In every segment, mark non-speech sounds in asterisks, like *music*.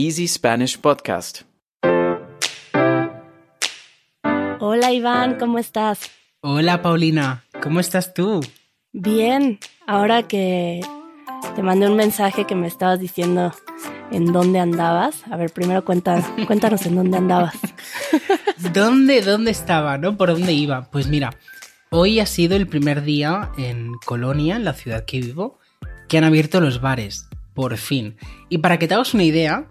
Easy Spanish Podcast. Hola Iván, ¿cómo estás? Hola Paulina, ¿cómo estás tú? Bien, ahora que te mandé un mensaje que me estabas diciendo en dónde andabas. A ver, primero cuenta, *laughs* cuéntanos en dónde andabas. ¿Dónde, dónde estaba, no? ¿Por dónde iba? Pues mira, hoy ha sido el primer día en Colonia, en la ciudad que vivo, que han abierto los bares, por fin. Y para que te hagas una idea,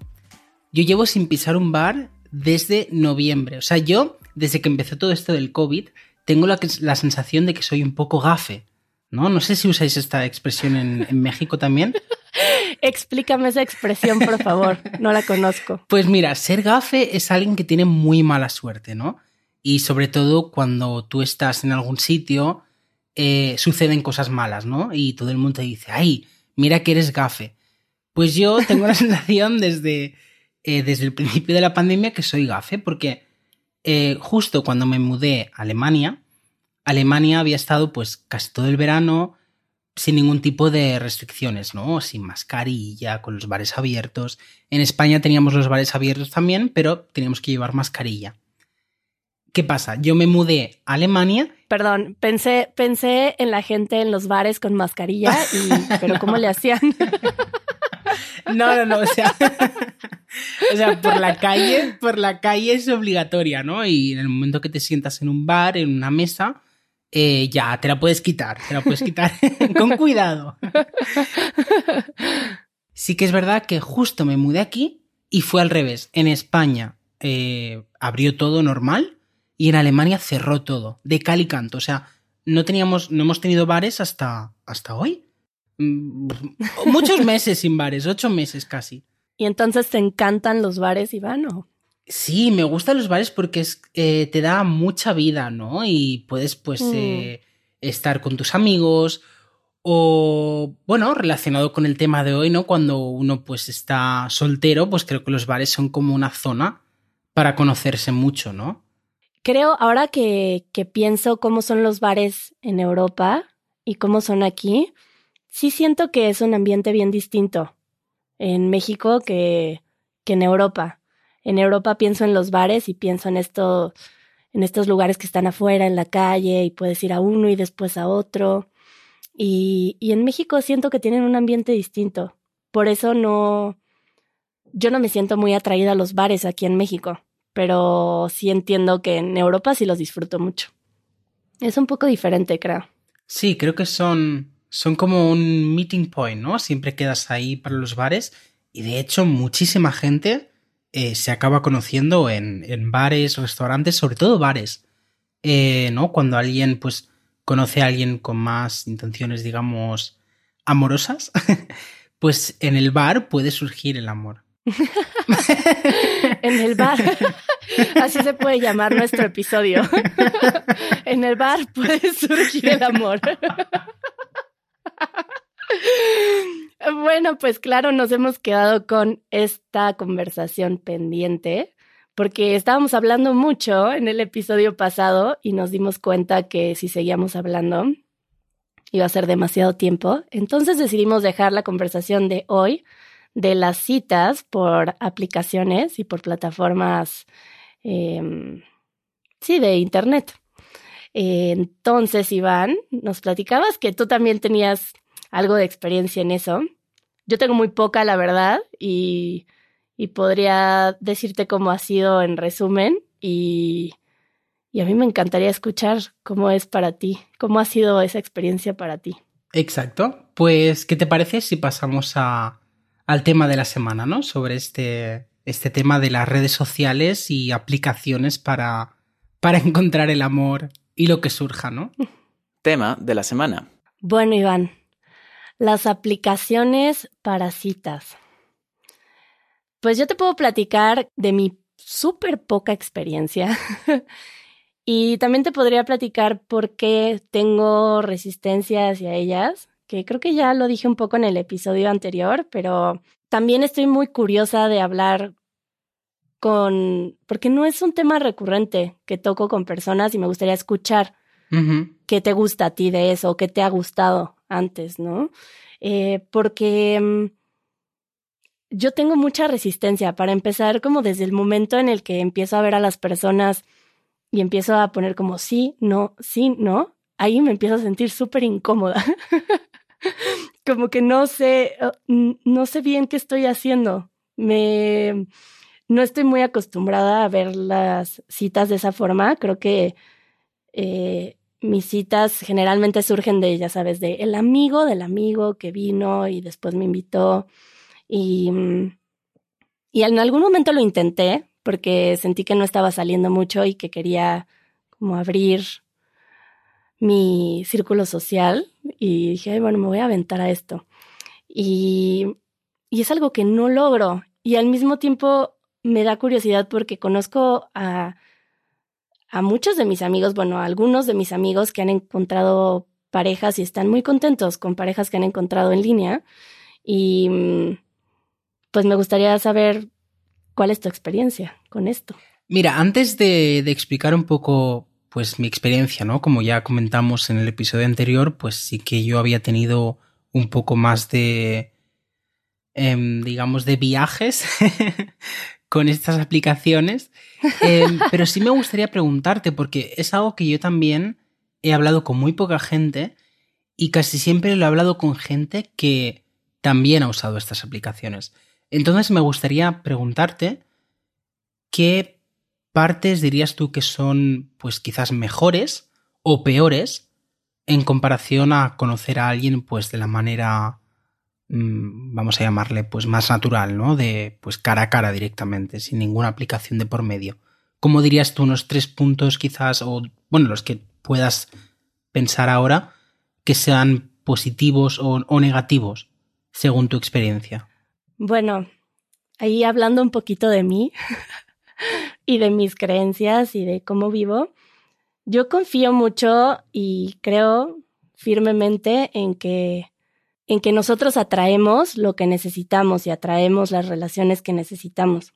yo llevo sin pisar un bar desde noviembre. O sea, yo, desde que empezó todo esto del COVID, tengo la, la sensación de que soy un poco gafe. ¿No? No sé si usáis esta expresión en, en México también. *laughs* Explícame esa expresión, por favor. No la conozco. Pues mira, ser gafe es alguien que tiene muy mala suerte, ¿no? Y sobre todo cuando tú estás en algún sitio, eh, suceden cosas malas, ¿no? Y todo el mundo te dice, ay, mira que eres gafe. Pues yo tengo la *laughs* sensación desde, eh, desde el principio de la pandemia que soy gafe, porque eh, justo cuando me mudé a Alemania, Alemania había estado pues casi todo el verano sin ningún tipo de restricciones, ¿no? Sin mascarilla, con los bares abiertos. En España teníamos los bares abiertos también, pero teníamos que llevar mascarilla. ¿Qué pasa? Yo me mudé a Alemania. Perdón, pensé, pensé en la gente en los bares con mascarilla, y, *laughs* pero ¿cómo le hacían? No, no, no, o sea, o sea, por la calle, por la calle es obligatoria, ¿no? Y en el momento que te sientas en un bar, en una mesa, eh, ya te la puedes quitar, te la puedes quitar *laughs* con cuidado. Sí que es verdad que justo me mudé aquí y fue al revés. En España eh, abrió todo normal y en Alemania cerró todo, de cal y canto. O sea, no teníamos, no hemos tenido bares hasta, hasta hoy. Mm, Muchos meses sin bares, ocho meses casi. ¿Y entonces te encantan los bares, Iván? ¿o? Sí, me gustan los bares porque es, eh, te da mucha vida, ¿no? Y puedes, pues, Mm. eh, estar con tus amigos o, bueno, relacionado con el tema de hoy, ¿no? Cuando uno, pues, está soltero, pues creo que los bares son como una zona para conocerse mucho, ¿no? Creo, ahora que, que pienso cómo son los bares en Europa y cómo son aquí, sí siento que es un ambiente bien distinto en México que, que en Europa. En Europa pienso en los bares y pienso en esto, en estos lugares que están afuera, en la calle, y puedes ir a uno y después a otro. Y, y en México siento que tienen un ambiente distinto. Por eso no, yo no me siento muy atraída a los bares aquí en México, pero sí entiendo que en Europa sí los disfruto mucho. Es un poco diferente, creo. Sí, creo que son, son como un meeting point, ¿no? Siempre quedas ahí para los bares y de hecho muchísima gente eh, se acaba conociendo en, en, bares, restaurantes, sobre todo bares, eh, ¿no? Cuando alguien pues conoce a alguien con más intenciones, digamos, amorosas, *laughs* pues en el bar puede surgir el amor. *laughs* en el bar, *laughs* así se puede llamar nuestro episodio. en el bar puede surgir el amor. *laughs* Bueno, pues claro, nos hemos quedado con esta conversación pendiente porque estábamos hablando mucho en el episodio pasado y nos dimos cuenta que si seguíamos hablando iba a ser demasiado tiempo. Entonces decidimos dejar la conversación de hoy de las citas por aplicaciones y por plataformas, eh, sí, de Internet. Entonces, Iván, nos platicabas que tú también tenías algo de experiencia en eso. Yo tengo muy poca, la verdad, y, y podría decirte cómo ha sido en resumen y, y, a mí me encantaría escuchar cómo es para ti, cómo ha sido esa experiencia para ti. Exacto. Pues, ¿qué te parece si pasamos a, al tema de la semana, ¿no? Sobre este, este tema de las redes sociales y aplicaciones para, para *laughs* encontrar el amor y lo que surja, ¿no? Tema de la semana. Bueno, Iván, las aplicaciones para citas. Pues yo te puedo platicar de mi súper poca experiencia *laughs* y también te podría platicar por qué tengo resistencia hacia ellas, que creo que ya lo dije un poco en el episodio anterior, pero también estoy muy curiosa de hablar con, porque no es un tema recurrente que toco con personas y me gustaría escuchar uh qué te gusta a ti de eso, qué te ha gustado antes, ¿no? Eh, porque yo tengo mucha resistencia para empezar como desde el momento en el que empiezo a ver a las personas y empiezo a poner como sí, no, sí, no, ahí me empiezo a sentir súper incómoda. *laughs* como que no sé, uh, no sé bien qué estoy haciendo. Me, no estoy muy acostumbrada a ver las citas de esa forma. Creo que eh, mis citas generalmente surgen de, ya sabes, de el amigo del amigo que vino y después me invitó. Y, mm, y en algún momento lo intenté porque sentí que no estaba saliendo mucho y que quería como abrir mi círculo social y dije, bueno, me voy a aventar a esto. Y, y es algo que no logro y al mismo tiempo me da curiosidad porque conozco a, a muchos de mis amigos, bueno, a algunos de mis amigos que han encontrado parejas y están muy contentos con parejas que han encontrado en línea. Y mm, pues me gustaría saber cuál es tu experiencia con esto. Mira, antes de, de explicar un poco pues mi experiencia, ¿no? Como ya comentamos en el episodio anterior, pues sí que yo había tenido un poco más de, em, digamos, de viajes *laughs* con estas aplicaciones. Em, *laughs* pero sí me gustaría preguntarte, porque es algo que yo también he hablado con muy poca gente y casi siempre lo he hablado con gente que también ha usado estas aplicaciones. Entonces me gustaría preguntarte qué partes dirías tú que son pues quizás mejores o peores en comparación a conocer a alguien pues de la manera vamos a llamarle pues más natural, ¿no? De pues cara a cara directamente, sin ninguna aplicación de por medio. ¿Cómo dirías tú unos tres puntos quizás o bueno, los que puedas pensar ahora que sean positivos o, o negativos según tu experiencia? Bueno, ahí hablando un poquito de mí, *laughs* y de mis creencias y de cómo vivo, yo confío mucho y creo firmemente en que en que nosotros atraemos lo que necesitamos y atraemos las relaciones que necesitamos.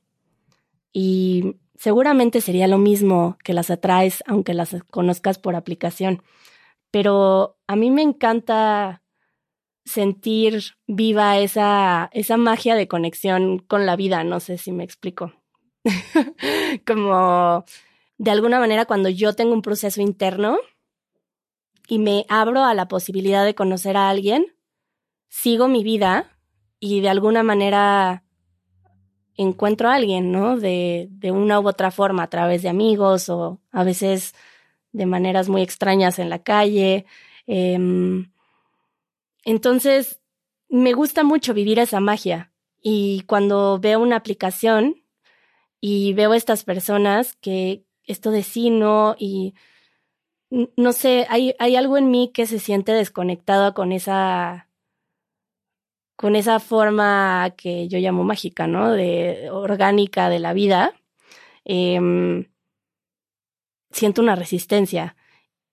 Y seguramente sería lo mismo que las atraes aunque las conozcas por aplicación. Pero a mí me encanta sentir viva esa, esa magia de conexión con la vida, no sé si me explico. *laughs* como de alguna manera cuando yo tengo un proceso interno y me abro a la posibilidad de conocer a alguien, sigo mi vida y de alguna manera encuentro a alguien, ¿no? De, de una u otra forma, a través de amigos o a veces de maneras muy extrañas en la calle. Em, entonces, me gusta mucho vivir esa magia y cuando veo una aplicación y veo estas personas que esto de sí no y no sé, hay, hay algo en mí que se siente desconectado con esa con esa forma que yo llamo mágica, ¿no? De orgánica de la vida. Em, siento una resistencia.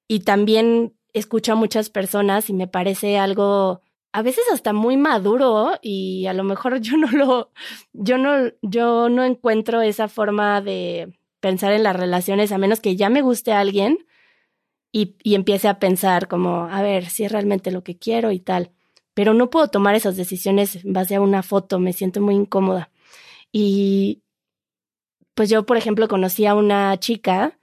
Y también escucho a muchas personas y me parece algo a veces hasta muy maduro y a lo mejor *laughs* yo no lo, yo no, yo no encuentro esa forma de pensar en las relaciones a menos que ya me guste alguien y, y empiece a pensar como, a ver, si es realmente lo que quiero y tal. Pero no puedo tomar esas decisiones en base a una foto, me siento muy incómoda. Y pues yo, por ejemplo, conocí a una chica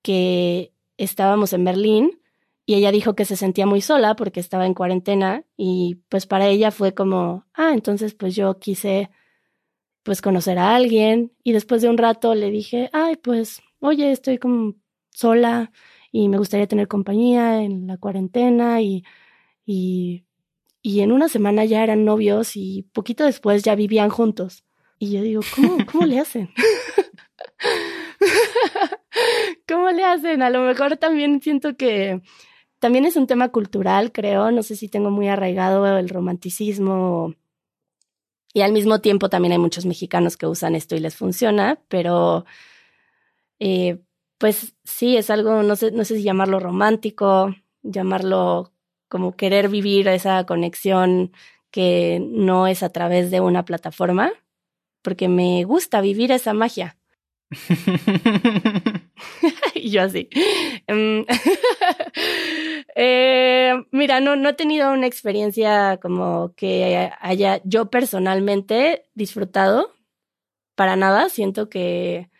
que estábamos en Berlín y ella dijo que se sentía muy sola porque estaba en cuarentena y pues para ella fue como, ah, entonces pues yo quise pues conocer a alguien y después de un rato le dije, ay, pues, oye, estoy como sola y me gustaría tener compañía en la cuarentena y, y, y en una semana ya eran novios y poquito después ya vivían juntos. Y yo digo, ¿cómo, cómo le hacen? *laughs* ¿Cómo le hacen? A lo mejor también siento que también es un tema cultural, creo. No sé si tengo muy arraigado el romanticismo. Y al mismo tiempo también hay muchos mexicanos que usan esto y les funciona, pero eh, pues sí, es algo, no sé, no sé si llamarlo romántico, llamarlo como querer vivir esa conexión que no es a través de una plataforma, porque me gusta vivir esa magia. *laughs* y yo así. Em, *laughs* eh, mira, no, no he tenido una experiencia como que haya yo personalmente disfrutado para nada. Siento que,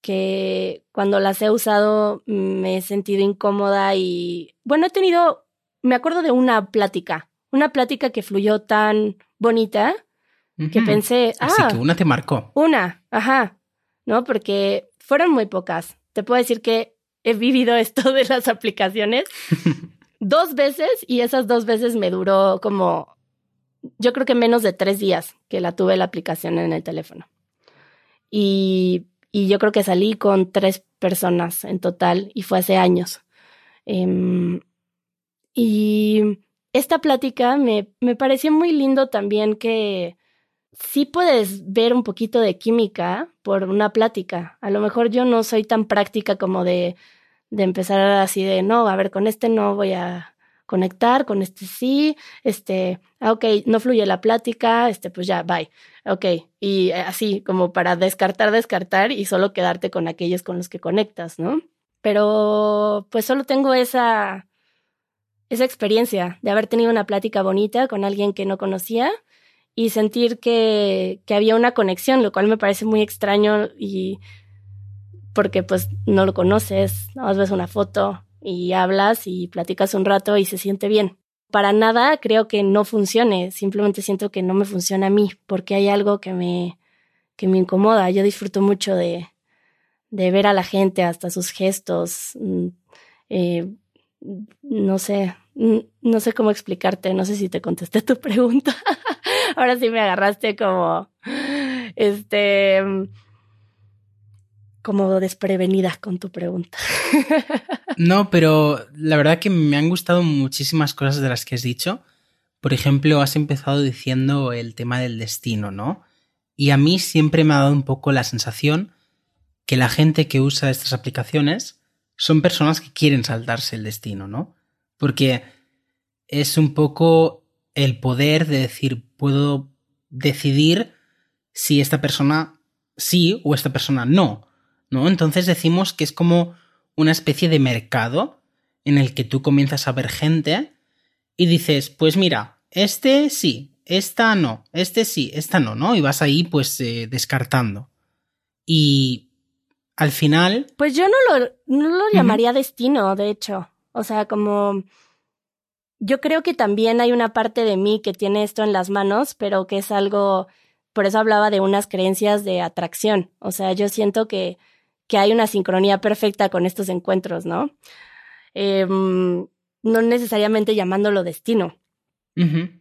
que cuando las he usado me he sentido incómoda y bueno, he tenido, me acuerdo de una plática, una plática que fluyó tan bonita que pensé, ah, Así que una te marcó. Una, ajá, ¿no? Porque fueron muy pocas. Te puedo decir que he vivido *laughs* esto de las aplicaciones *laughs* dos veces y esas dos veces me duró como, yo creo que menos de tres días que la tuve la aplicación en el teléfono. Y, y yo creo que salí con tres personas en total y fue hace años. Em, y esta plática me, me pareció muy lindo también que sí puedes ver un poquito de química por una plática. A lo mejor yo no soy tan práctica como de, de empezar así de, no, a ver, con este no voy a conectar, con este sí, este, ah, ok, no fluye la plática, este, pues ya, bye, ok, y así como para descartar, descartar y solo quedarte con aquellos con los que conectas, ¿no? Pero pues solo tengo esa, esa experiencia de haber tenido una plática bonita con alguien que no conocía y sentir que, que había una conexión, lo cual me parece muy extraño y porque pues no lo conoces, ¿no? ves una foto y hablas y platicas un rato y se siente bien. Para nada creo que no funcione, simplemente siento que no me funciona a mí porque hay algo que me, que me incomoda. Yo disfruto mucho de, de ver a la gente, hasta sus gestos, mm, eh, no sé, no sé cómo explicarte, no sé si te contesté tu *laughs* pregunta. Ahora sí me agarraste como, este, como desprevenida con tu pregunta. *laughs* no, pero la verdad que me han gustado muchísimas cosas de las que has dicho. Por ejemplo, has empezado diciendo el tema del destino, ¿no? Y a mí siempre me ha dado un poco la sensación que la gente que usa estas aplicaciones son personas que quieren saltarse el destino, ¿no? Porque es un poco el poder de decir, puedo decidir si esta persona sí o esta persona no, ¿no? Entonces decimos que es como una especie de mercado en el que tú comienzas a ver gente y dices, pues mira, este sí, esta no, este sí, esta no, ¿no? Y vas ahí pues eh, descartando. Y al final... Pues yo no lo, no lo llamaría destino, de hecho. O sea, como yo creo que también hay una parte de mí que tiene esto en las manos, pero que es algo, por eso hablaba de unas creencias de atracción. O sea, yo siento que, que hay una sincronía perfecta con estos encuentros, ¿no? Em, no necesariamente llamándolo destino,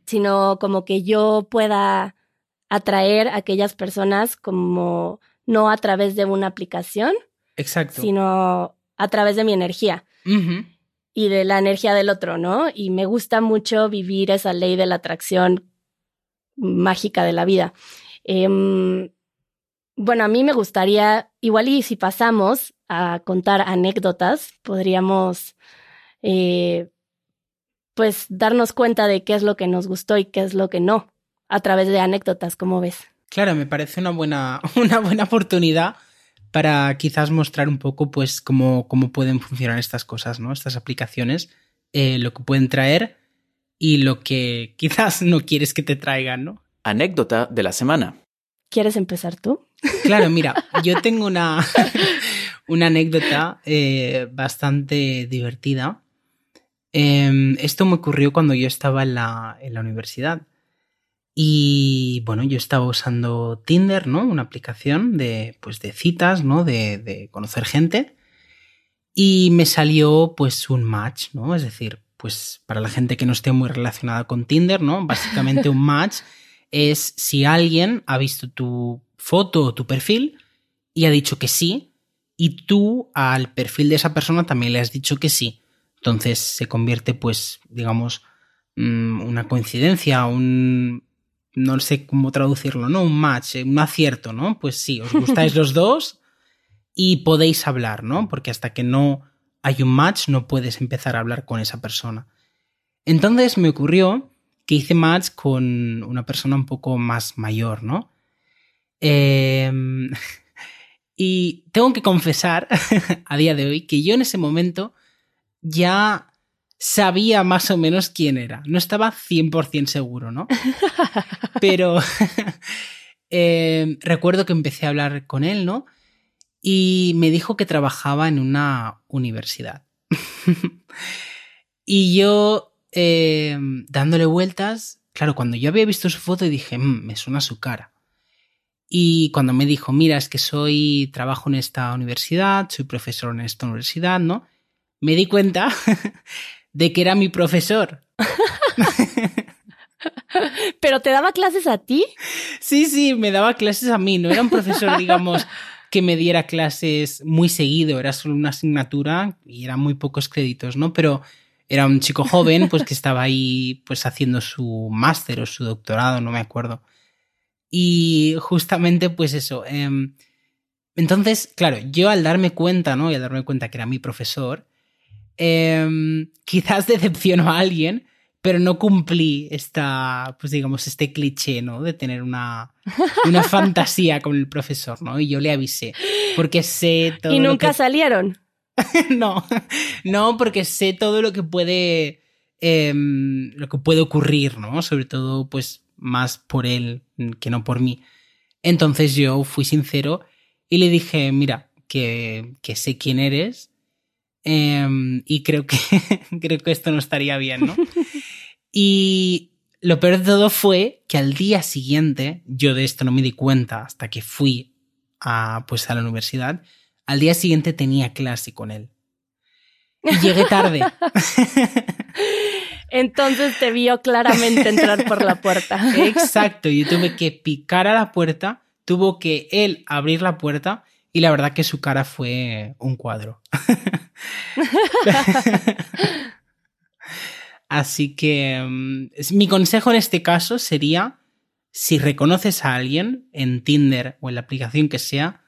sino como que yo pueda atraer a aquellas personas como no a través de una aplicación, Exacto. sino a través de mi energía y de la energía del otro, ¿no? Y me gusta mucho vivir esa ley de la atracción mágica de la vida. Em, bueno, a mí me gustaría, igual y si pasamos a contar anécdotas, podríamos eh, pues darnos cuenta de qué es lo que nos gustó y qué es lo que no, a través de anécdotas, como ves. Claro, me parece una buena, *laughs* una buena oportunidad para quizás mostrar un poco pues cómo, cómo pueden funcionar estas cosas, ¿no? Estas aplicaciones, eh, lo que pueden traer y lo que *laughs* quizás no quieres que te traigan, ¿no? Anécdota de la semana. ¿Quieres empezar tú? Claro, mira, *laughs* yo tengo una, una anécdota eh, bastante divertida. Em, esto me ocurrió cuando yo estaba en la, en la universidad. Y bueno, yo estaba usando Tinder, ¿no? Una aplicación de, pues, de citas, ¿no? De, de conocer gente. Y me salió pues un match, ¿no? Es decir, pues para la gente que no esté muy relacionada con Tinder, ¿no? Básicamente un match *laughs* es si alguien ha visto tu foto o tu perfil y ha dicho que sí, y tú al perfil de esa persona también le has dicho que sí. Entonces se convierte, pues, digamos, mm, una coincidencia, un, no sé cómo traducirlo, ¿no? Un match, eh, un acierto, ¿no? Pues sí, os gustáis los dos y podéis hablar, ¿no? Porque hasta que no hay un match no puedes empezar a hablar con esa persona. Entonces me ocurrió que hice match con una persona un poco más mayor, ¿no? Em, *laughs* Y tengo que confesar *laughs* a día de hoy que yo en ese momento ya sabía más o menos quién era. No estaba 100% seguro, ¿no? *laughs* Pero *laughs* eh, recuerdo que empecé a hablar con él, ¿no? Y me dijo que trabajaba en una universidad. *laughs* y yo, eh, dándole vueltas, claro, cuando yo había visto su foto dije, mm, me suena su cara. Y cuando me dijo, mira, es que soy, trabajo en esta universidad, soy profesor en esta universidad, ¿no? Me di cuenta de que era mi profesor. *laughs* ¿Pero te daba clases a ti? Sí, sí, me daba clases a mí. No era un profesor, *laughs* digamos, que me diera clases muy seguido. Era solo una asignatura y eran muy pocos créditos, ¿no? Pero era un chico joven, pues que estaba ahí, pues haciendo su máster o su doctorado, no me acuerdo. Y justamente, pues eso. Em, entonces, claro, yo al darme cuenta, ¿no? Y al darme cuenta que era mi profesor, em, quizás decepcionó a alguien, pero no cumplí esta, pues digamos, este cliché, ¿no? De tener una, una *laughs* fantasía con el profesor, ¿no? Y yo le avisé, porque sé todo. ¿Y nunca salieron? *laughs* no, no, porque sé todo lo que puede, em, lo que puede ocurrir, ¿no? Sobre todo, pues, más por él que no por mí. Entonces yo fui sincero y le dije, mira, que, que sé quién eres em, y creo que, *laughs* creo que esto no estaría bien, ¿no? y lo peor de todo fue que al día siguiente, yo de esto no me di cuenta hasta que fui a, pues, a la universidad, al día siguiente tenía clase con él. Y llegué tarde. *laughs* Entonces te vio claramente entrar por la puerta. *laughs* Exacto, yo tuve que picar a la puerta, tuvo que él abrir la puerta y la verdad que su cara fue un cuadro. *laughs* Así que mm, mi consejo en este caso sería, si reconoces a alguien en Tinder o en la aplicación que sea,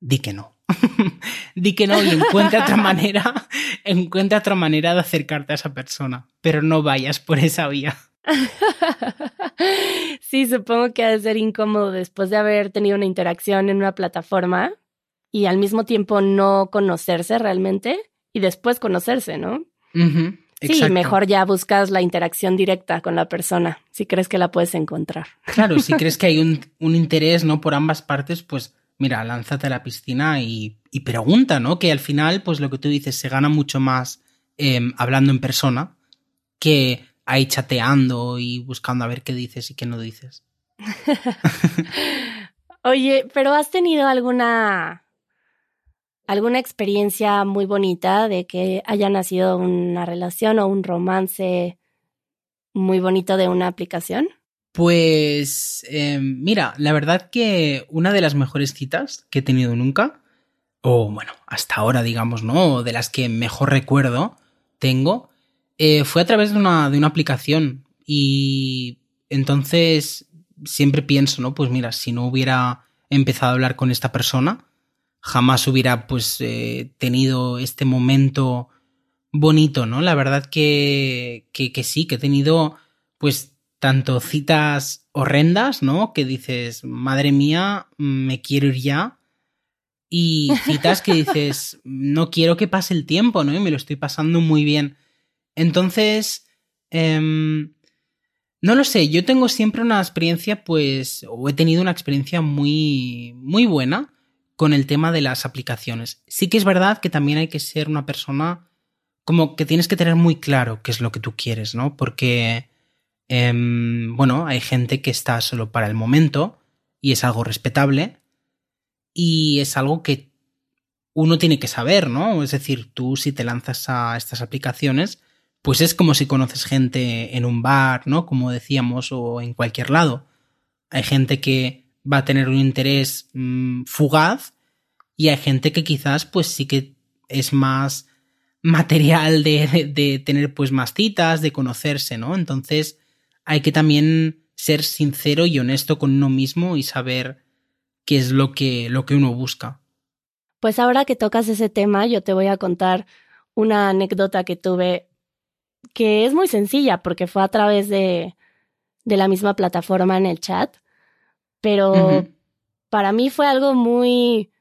di que no. *laughs* di que no y encuentra otra manera, *laughs* encuentra otra manera de acercarte a esa persona, pero no vayas por esa vía. Sí, supongo que ha de ser incómodo después de haber tenido una interacción en una plataforma y al mismo tiempo no conocerse realmente y después conocerse, ¿no? sí, mejor ya buscas la interacción directa con la persona, si crees que la puedes encontrar. Claro, si *laughs* crees que hay un, un interés, ¿no? Por ambas partes, pues mira, lánzate a la piscina y, pregunta, ¿no? Que al final, pues lo que tú dices, se gana mucho más em, hablando en persona que ahí chateando y buscando a ver qué dices y qué no dices. *laughs* Oye, pero ¿has tenido alguna alguna experiencia muy bonita de que haya nacido una relación o un romance muy bonito de una aplicación? Pues em, mira, la verdad que una de las mejores citas que he tenido nunca, o bueno, hasta ahora digamos, ¿no? De las que mejor recuerdo tengo, eh, fue a través de una, de una aplicación. Y entonces siempre pienso, ¿no? Pues mira, si no hubiera empezado a hablar con esta persona, jamás hubiera pues eh, tenido este momento bonito, ¿no? La verdad que, que, sí, que he tenido pues tanto citas horrendas, ¿no? Que dices, madre mía, me quiero ir ya. Y citas que dices, *laughs* no quiero que pase el tiempo, ¿no? Y me lo estoy pasando muy bien. Entonces, em, no lo sé, yo tengo siempre una experiencia, pues, o he tenido una experiencia muy, muy buena con el tema de las aplicaciones. Sí que es verdad que también hay que ser una persona como que tienes que tener muy claro qué es lo que tú quieres, ¿no? Porque Em, bueno, hay gente que está solo para el momento y es algo respetable y es algo que uno tiene que saber, ¿no? Es decir, tú si te lanzas a estas aplicaciones, pues es como si conoces gente en un bar, ¿no? Como decíamos, o en cualquier lado. Hay gente que va a tener un interés mm, fugaz y hay gente que quizás pues sí que es más material de, de, tener pues más citas, de conocerse, ¿no? Entonces, hay que también ser sincero y honesto con uno mismo y saber qué es lo que, lo que uno busca. Pues ahora que tocas ese tema, yo te voy a contar una anécdota que tuve que es muy sencilla porque fue a través de, de la misma plataforma en el chat, pero para mí fue algo muy,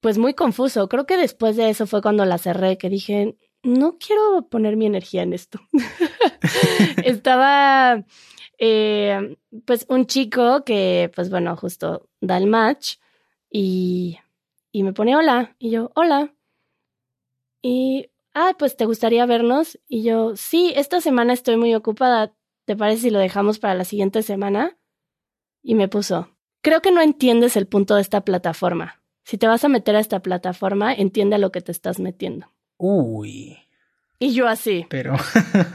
pues muy confuso. Creo que después de eso fue cuando la cerré, que dije, no quiero poner mi energía en esto. *laughs* Estaba, eh, pues, un chico que, pues bueno, justo da el match y, y me pone hola. Y yo, hola. Y, ah, pues, ¿te gustaría vernos? Y yo, sí, esta semana estoy muy ocupada. ¿Te parece si lo dejamos para la siguiente semana? Y me puso, creo que no entiendes el punto de esta plataforma. Si te vas a meter a esta plataforma, entiende a lo que te estás metiendo. Uy. Y yo así. Pero.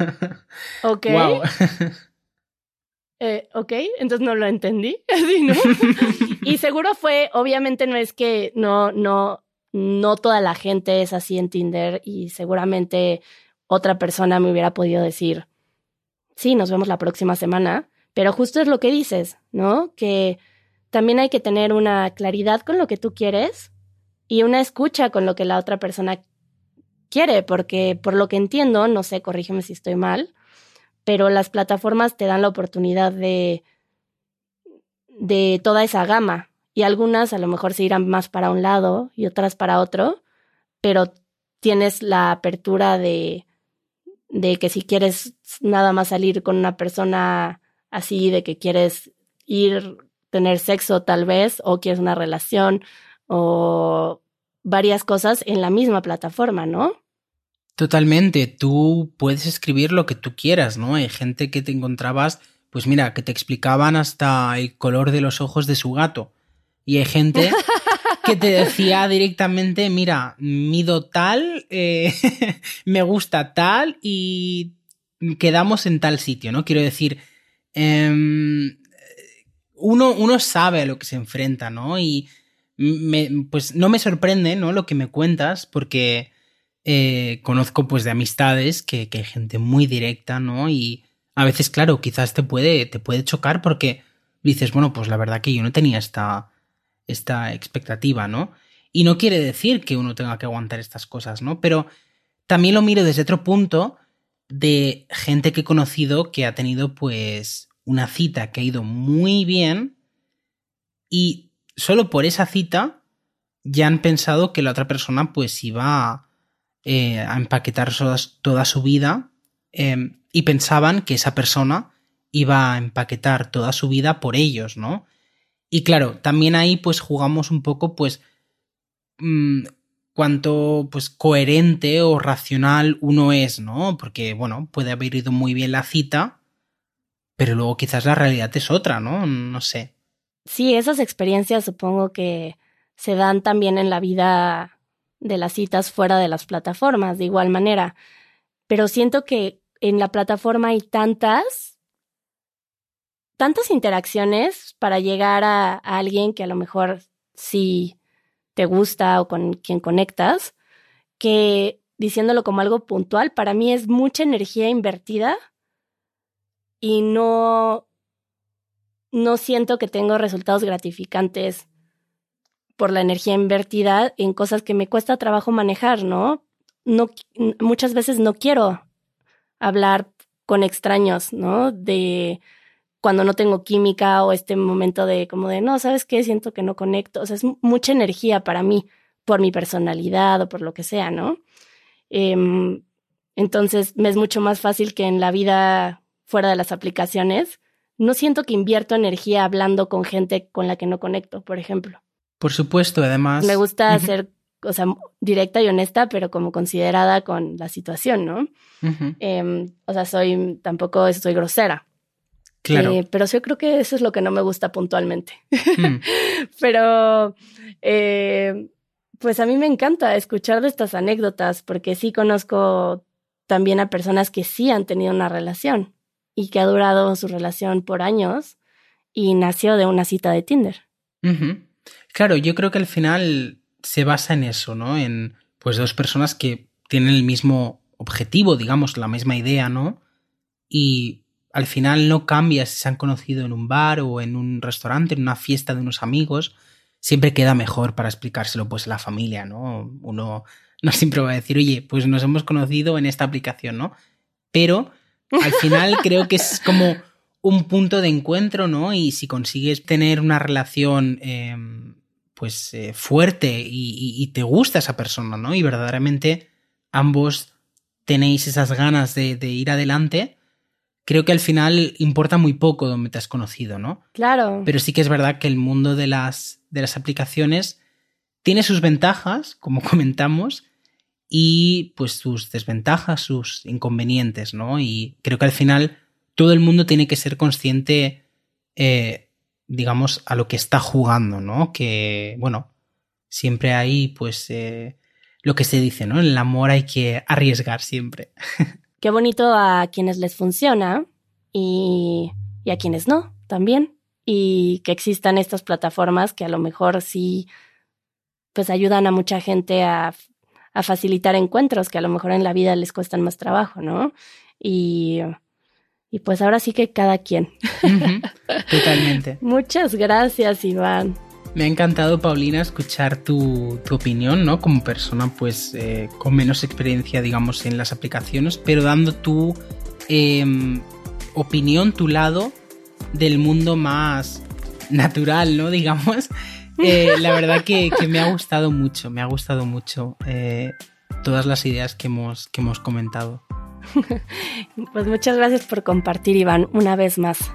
*laughs* ok. Wow. *laughs* Eh, ok, entonces no lo entendí. *laughs* Así, ¿no? y seguro fue, obviamente no es que no, no, no toda la gente es así en Tinder y seguramente otra persona me hubiera podido decir, sí, nos vemos la próxima semana, pero justo es lo que dices, ¿no? Que también hay que tener una claridad con lo que tú quieres y una escucha con lo que la otra persona quiere, porque por lo que entiendo, no sé, corrígeme si estoy mal, pero las plataformas te dan la oportunidad de, de toda esa gama y algunas a lo mejor se irán más para un lado y otras para otro, pero tienes la apertura de, de que si quieres nada más salir con una persona así, de que quieres ir, tener sexo tal vez, o quieres una relación, o varias cosas en la misma plataforma, ¿no? Totalmente, tú puedes escribir lo que tú quieras, ¿no? Hay gente que te encontrabas, pues mira, que te explicaban hasta el color de los ojos de su gato. Y hay gente *laughs* que te decía directamente, mira, mido tal, eh, *laughs* me gusta tal y quedamos en tal sitio, ¿no? Quiero decir, eh, uno, uno sabe a lo que se enfrenta, ¿no? Y me, pues no me sorprende, ¿no? Lo que me cuentas, porque eh, conozco pues de amistades que, que, hay gente muy directa, ¿no? Y a veces, claro, quizás te puede, te puede chocar porque dices, bueno, pues la verdad que yo no tenía esta, esta expectativa, ¿no? Y no quiere decir que uno tenga que aguantar estas cosas, ¿no? Pero también lo miro desde otro punto de gente que he conocido que ha tenido pues una cita que ha ido muy bien y solo por esa cita ya han pensado que la otra persona pues iba eh, a empaquetar toda su vida eh, y pensaban que esa persona iba a empaquetar toda su vida por ellos, ¿no? Y claro, también ahí pues jugamos un poco pues mmm, cuánto pues coherente o racional uno es, ¿no? Porque bueno, puede haber ido muy bien la cita, pero luego quizás la realidad es otra, ¿no? No sé. Sí, esas experiencias supongo que se dan también en la vida de las citas fuera de las plataformas, de igual manera. Pero siento que en la plataforma hay tantas, tantas interacciones para llegar a, a alguien que a lo mejor sí te gusta o con quien conectas, que diciéndolo como algo puntual, para mí es mucha energía invertida y no, no siento que tengo resultados gratificantes por la energía invertida en cosas que me cuesta trabajo manejar, ¿no? No, muchas veces no quiero hablar con extraños, ¿no? De cuando no tengo química o este momento de como de, no, ¿sabes qué? Siento que no conecto. O sea, es mucha energía para mí por mi personalidad o por lo que sea, ¿no? Eh, entonces, me es mucho más fácil que en la vida fuera de las aplicaciones, no siento que invierto energía hablando con gente con la que no conecto, por ejemplo. Por supuesto, además. Me gusta ser, o sea, directa y honesta, pero como considerada con la situación, ¿no? eh, o sea, soy, tampoco estoy grosera. Claro. Eh, pero yo creo que eso es lo que no me gusta puntualmente. Mm. *laughs* pero, eh, pues a mí me encanta escuchar de estas anécdotas, porque sí conozco también a personas que sí han tenido una relación y que ha durado su relación por años y nació de una cita de Tinder. Claro, yo creo que al final se basa en eso, ¿no? En pues dos personas que tienen el mismo objetivo, digamos, la misma idea, ¿no? Y al final no cambia si se han conocido en un bar o en un restaurante, en una fiesta de unos amigos, siempre queda mejor para explicárselo pues a la familia, ¿no? Uno no siempre va a decir, oye, pues nos hemos conocido en esta aplicación, ¿no? Pero al final *laughs* creo que es como un punto de encuentro, ¿no? Y si consigues tener una relación, eh, pues eh, fuerte y, te gusta esa persona, ¿no? Y verdaderamente ambos tenéis esas ganas de, de, ir adelante, creo que al final importa muy poco donde te has conocido, ¿no? Claro. Pero sí que es verdad que el mundo de las, de las aplicaciones tiene sus ventajas, como *laughs* comentamos, y pues sus desventajas, sus inconvenientes, ¿no? Y creo que al final todo el mundo tiene que ser consciente eh, digamos, a lo que está jugando, ¿no? Que, bueno, siempre hay, pues, eh, lo que se dice, ¿no? En el amor hay que arriesgar siempre. *laughs* Qué bonito a quienes les funciona y, y a quienes no, también. Y que existan estas plataformas que a lo mejor sí, pues, ayudan a mucha gente a, a facilitar encuentros que a lo mejor en la vida les cuestan más trabajo, ¿no? Y y pues ahora sí que cada quien. *laughs* totalmente. Muchas gracias, Iván. Me ha encantado, Paulina, escuchar tu, opinión, ¿no? Como persona, pues, eh, con menos experiencia, digamos, en las aplicaciones, pero dando tu em, opinión, tu lado del mundo más natural, ¿no? *laughs* Digamos. Eh, la verdad que, me ha gustado mucho, me ha gustado mucho eh, todas las ideas que hemos, que hemos comentado. *laughs* Pues muchas gracias por compartir, Iván, una vez más.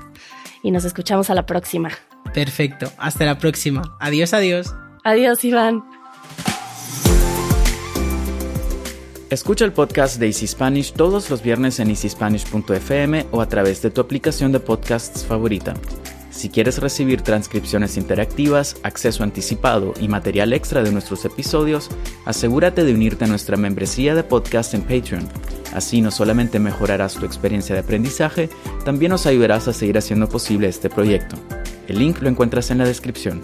Y nos escuchamos a la próxima. Perfecto, hasta la próxima. Adiós, adiós. Adiós, Iván. Escucha el podcast de Easy Spanish todos los viernes en easyspanish.fm o a través de tu aplicación de podcasts favorita. Si quieres recibir transcripciones interactivas, acceso anticipado y material extra de nuestros episodios, asegúrate de unirte a nuestra membresía de podcast en Patreon. Así no solamente mejorarás tu experiencia de aprendizaje, también nos ayudarás a seguir haciendo posible este proyecto. El link lo encuentras en la descripción.